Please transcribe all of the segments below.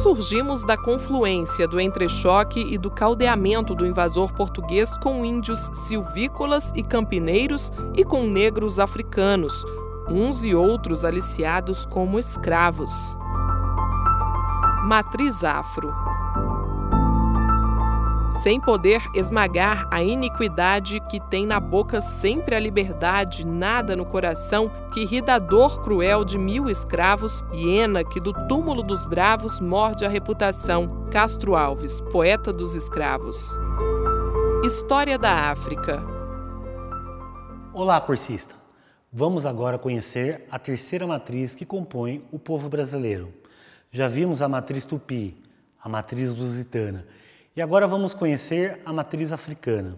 Surgimos da confluência do entrechoque e do caldeamento do invasor português com índios silvícolas e campineiros e com negros africanos, uns e outros aliciados como escravos. Matriz Afro sem poder esmagar a iniquidade que tem na boca sempre a liberdade, nada no coração, que ri da dor cruel de mil escravos, hiena que do túmulo dos bravos morde a reputação. Castro Alves, poeta dos escravos. História da África. Olá, cursista. Vamos agora conhecer a terceira matriz que compõe o povo brasileiro. Já vimos a matriz tupi, a matriz lusitana e agora vamos conhecer a matriz africana.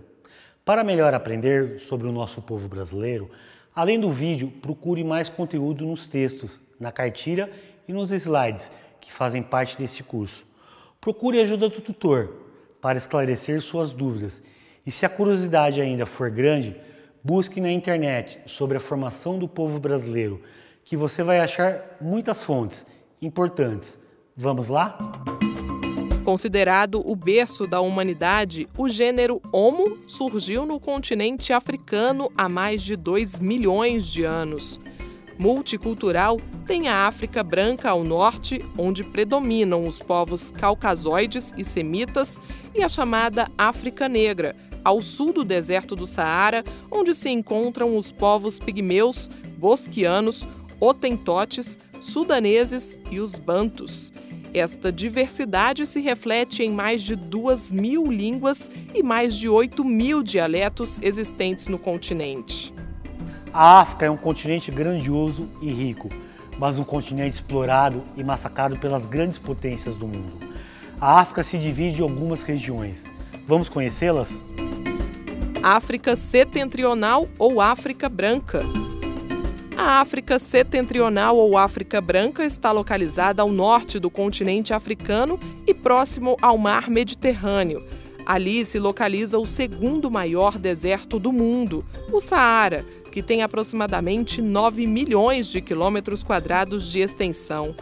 Para melhor aprender sobre o nosso povo brasileiro, além do vídeo, procure mais conteúdo nos textos, na cartilha e nos slides que fazem parte deste curso. Procure a ajuda do tutor para esclarecer suas dúvidas e se a curiosidade ainda for grande, busque na internet sobre a formação do povo brasileiro, que você vai achar muitas fontes importantes. Vamos lá? Considerado o berço da humanidade, o gênero Homo surgiu no continente africano há mais de 2 milhões de anos. Multicultural, tem a África Branca ao norte, onde predominam os povos caucasoides e semitas, e a chamada África Negra, ao sul do deserto do Saara, onde se encontram os povos pigmeus, bosquianos, otentotes, sudaneses e os bantus. Esta diversidade se reflete em mais de duas mil línguas e mais de 8 mil dialetos existentes no continente. A África é um continente grandioso e rico, mas um continente explorado e massacrado pelas grandes potências do mundo. A África se divide em algumas regiões. Vamos conhecê-las? África Setentrional ou África Branca. A África Setentrional ou África Branca está localizada ao norte do continente africano e próximo ao mar Mediterrâneo. Ali se localiza o segundo maior deserto do mundo, o Saara, que tem aproximadamente 9 milhões de quilômetros quadrados de extensão.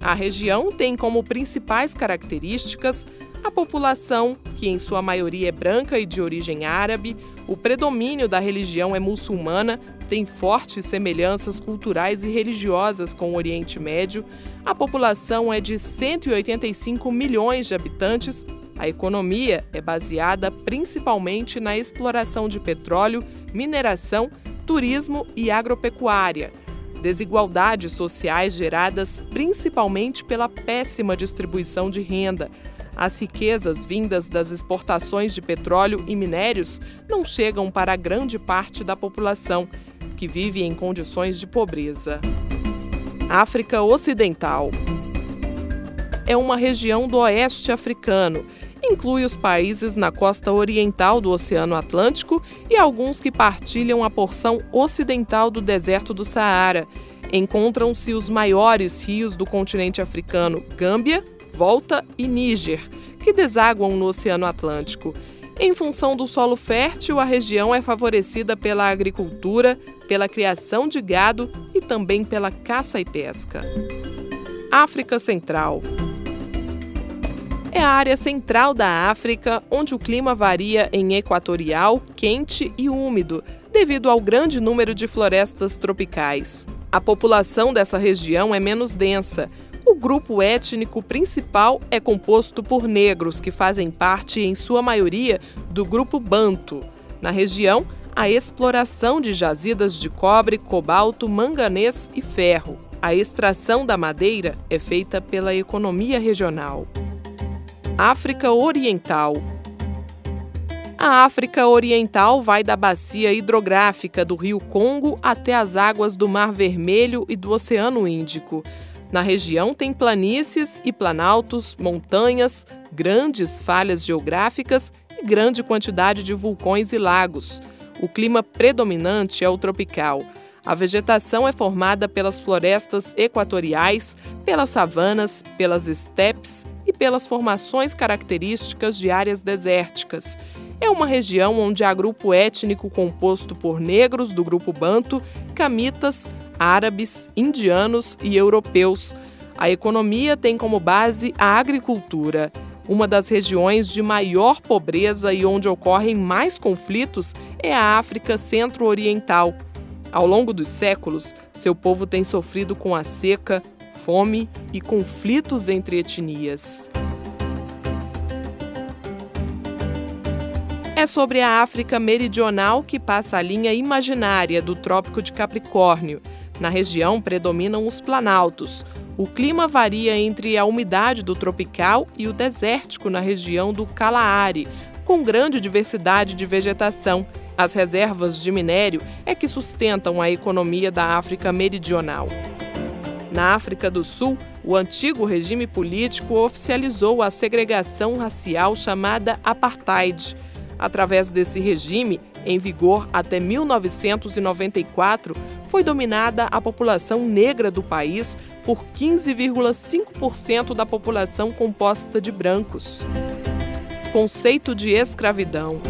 A região tem como principais características a população, que em sua maioria é branca e de origem árabe, o predomínio da religião é muçulmana, tem fortes semelhanças culturais e religiosas com o Oriente Médio, a população é de 185 milhões de habitantes, a economia é baseada principalmente na exploração de petróleo, mineração, turismo e agropecuária. Desigualdades sociais geradas principalmente pela péssima distribuição de renda as riquezas vindas das exportações de petróleo e minérios não chegam para grande parte da população, que vive em condições de pobreza. África Ocidental é uma região do oeste africano. Inclui os países na costa oriental do Oceano Atlântico e alguns que partilham a porção ocidental do deserto do Saara. Encontram-se os maiores rios do continente africano, Gâmbia, Volta e Níger, que desaguam no Oceano Atlântico. Em função do solo fértil, a região é favorecida pela agricultura, pela criação de gado e também pela caça e pesca. África Central é a área central da África, onde o clima varia em equatorial, quente e úmido, devido ao grande número de florestas tropicais. A população dessa região é menos densa, grupo étnico principal é composto por negros que fazem parte, em sua maioria, do grupo Banto. Na região, a exploração de jazidas de cobre, cobalto, manganês e ferro. A extração da madeira é feita pela economia regional. África Oriental A África Oriental vai da bacia hidrográfica do Rio Congo até as águas do Mar Vermelho e do Oceano Índico. Na região tem planícies e planaltos, montanhas, grandes falhas geográficas e grande quantidade de vulcões e lagos. O clima predominante é o tropical. A vegetação é formada pelas florestas equatoriais, pelas savanas, pelas estepes e pelas formações características de áreas desérticas. É uma região onde há grupo étnico composto por negros do grupo Banto, camitas, árabes, indianos e europeus. A economia tem como base a agricultura. Uma das regiões de maior pobreza e onde ocorrem mais conflitos é a África Centro-Oriental. Ao longo dos séculos, seu povo tem sofrido com a seca, fome e conflitos entre etnias. É sobre a África Meridional que passa a linha imaginária do Trópico de Capricórnio. Na região predominam os planaltos. O clima varia entre a umidade do tropical e o desértico na região do Kalahari, com grande diversidade de vegetação. As reservas de minério é que sustentam a economia da África Meridional. Na África do Sul, o antigo regime político oficializou a segregação racial chamada apartheid. Através desse regime, em vigor até 1994, foi dominada a população negra do país por 15,5% da população composta de brancos. Conceito de escravidão.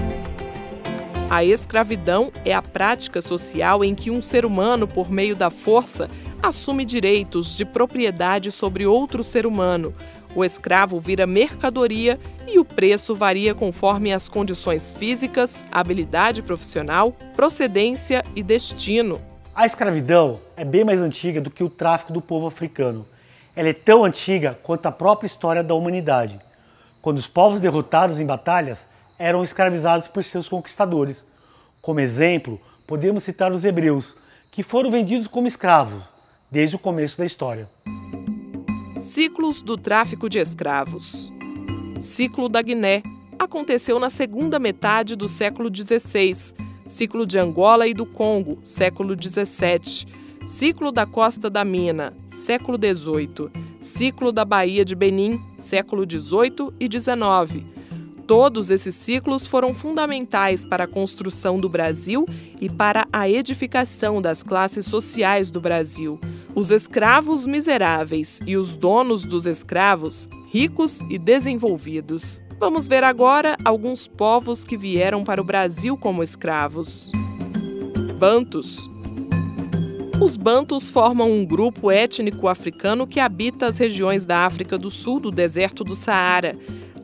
A escravidão é a prática social em que um ser humano, por meio da força, assume direitos de propriedade sobre outro ser humano, o escravo vira mercadoria e o preço varia conforme as condições físicas, habilidade profissional, procedência e destino. A escravidão é bem mais antiga do que o tráfico do povo africano. Ela é tão antiga quanto a própria história da humanidade, quando os povos derrotados em batalhas eram escravizados por seus conquistadores. Como exemplo, podemos citar os hebreus, que foram vendidos como escravos desde o começo da história. Ciclos do tráfico de escravos. Ciclo da Guiné aconteceu na segunda metade do século XVI. Ciclo de Angola e do Congo, século XVII. Ciclo da Costa da Mina, século XVIII. Ciclo da Baía de Benin, século XVIII e XIX. Todos esses ciclos foram fundamentais para a construção do Brasil e para a edificação das classes sociais do Brasil os escravos miseráveis e os donos dos escravos, ricos e desenvolvidos. Vamos ver agora alguns povos que vieram para o Brasil como escravos. Bantus. Os Bantus formam um grupo étnico africano que habita as regiões da África do Sul do deserto do Saara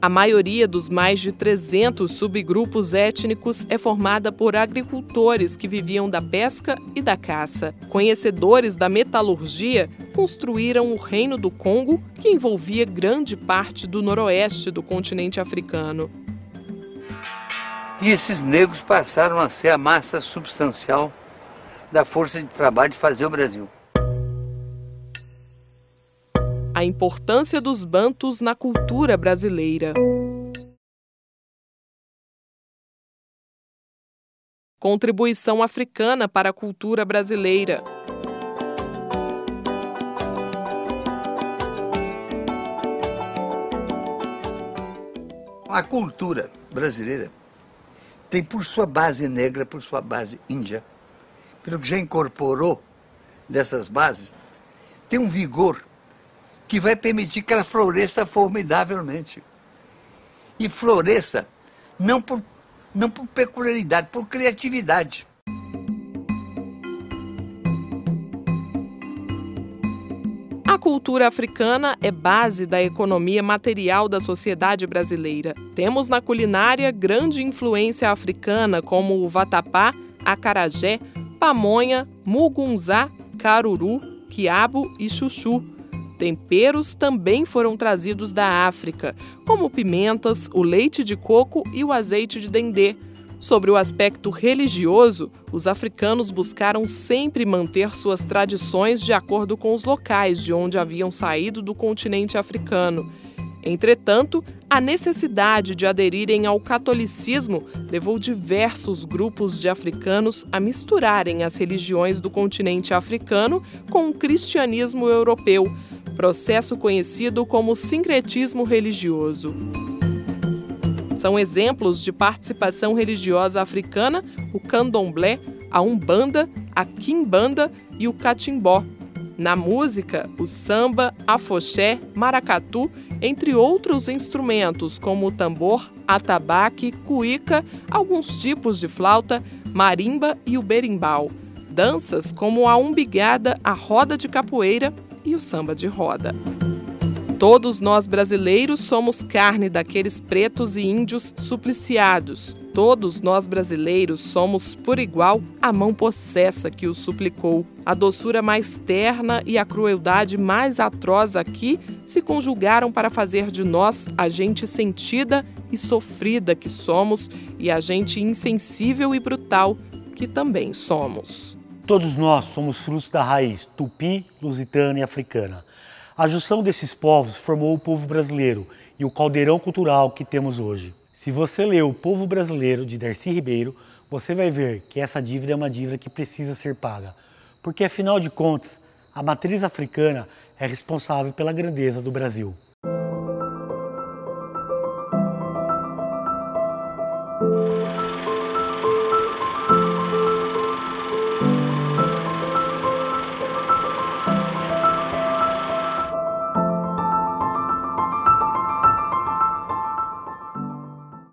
a maioria dos mais de 300 subgrupos étnicos é formada por agricultores que viviam da pesca e da caça. Conhecedores da metalurgia construíram o Reino do Congo, que envolvia grande parte do noroeste do continente africano. E esses negros passaram a ser a massa substancial da força de trabalho de fazer o Brasil. a importância dos bantus na cultura brasileira. Contribuição africana para a cultura brasileira. A cultura brasileira tem por sua base negra, por sua base índia, pelo que já incorporou dessas bases, tem um vigor que vai permitir que ela floresça formidavelmente. E floresça não por, não por peculiaridade, por criatividade. Cultura africana é base da economia material da sociedade brasileira. Temos na culinária grande influência africana, como o vatapá, acarajé, pamonha, mugunzá, caruru, quiabo e chuchu Temperos também foram trazidos da África, como pimentas, o leite de coco e o azeite de dendê. Sobre o aspecto religioso, os africanos buscaram sempre manter suas tradições de acordo com os locais de onde haviam saído do continente africano. Entretanto, a necessidade de aderirem ao catolicismo levou diversos grupos de africanos a misturarem as religiões do continente africano com o cristianismo europeu, processo conhecido como sincretismo religioso. São exemplos de participação religiosa africana o candomblé, a umbanda, a quimbanda e o catimbó. Na música, o samba, afoxé, maracatu, entre outros instrumentos como o tambor, atabaque, cuíca, alguns tipos de flauta, marimba e o berimbau. Danças como a umbigada, a roda de capoeira e o samba de roda. Todos nós brasileiros somos carne daqueles pretos e índios supliciados. Todos nós brasileiros somos, por igual, a mão possessa que os suplicou. A doçura mais terna e a crueldade mais atroz aqui se conjugaram para fazer de nós a gente sentida e sofrida que somos e a gente insensível e brutal que também somos. Todos nós somos frutos da raiz tupi, lusitana e africana. A junção desses povos formou o povo brasileiro e o caldeirão cultural que temos hoje. Se você ler O Povo Brasileiro de Darcy Ribeiro, você vai ver que essa dívida é uma dívida que precisa ser paga, porque afinal de contas, a matriz africana é responsável pela grandeza do Brasil.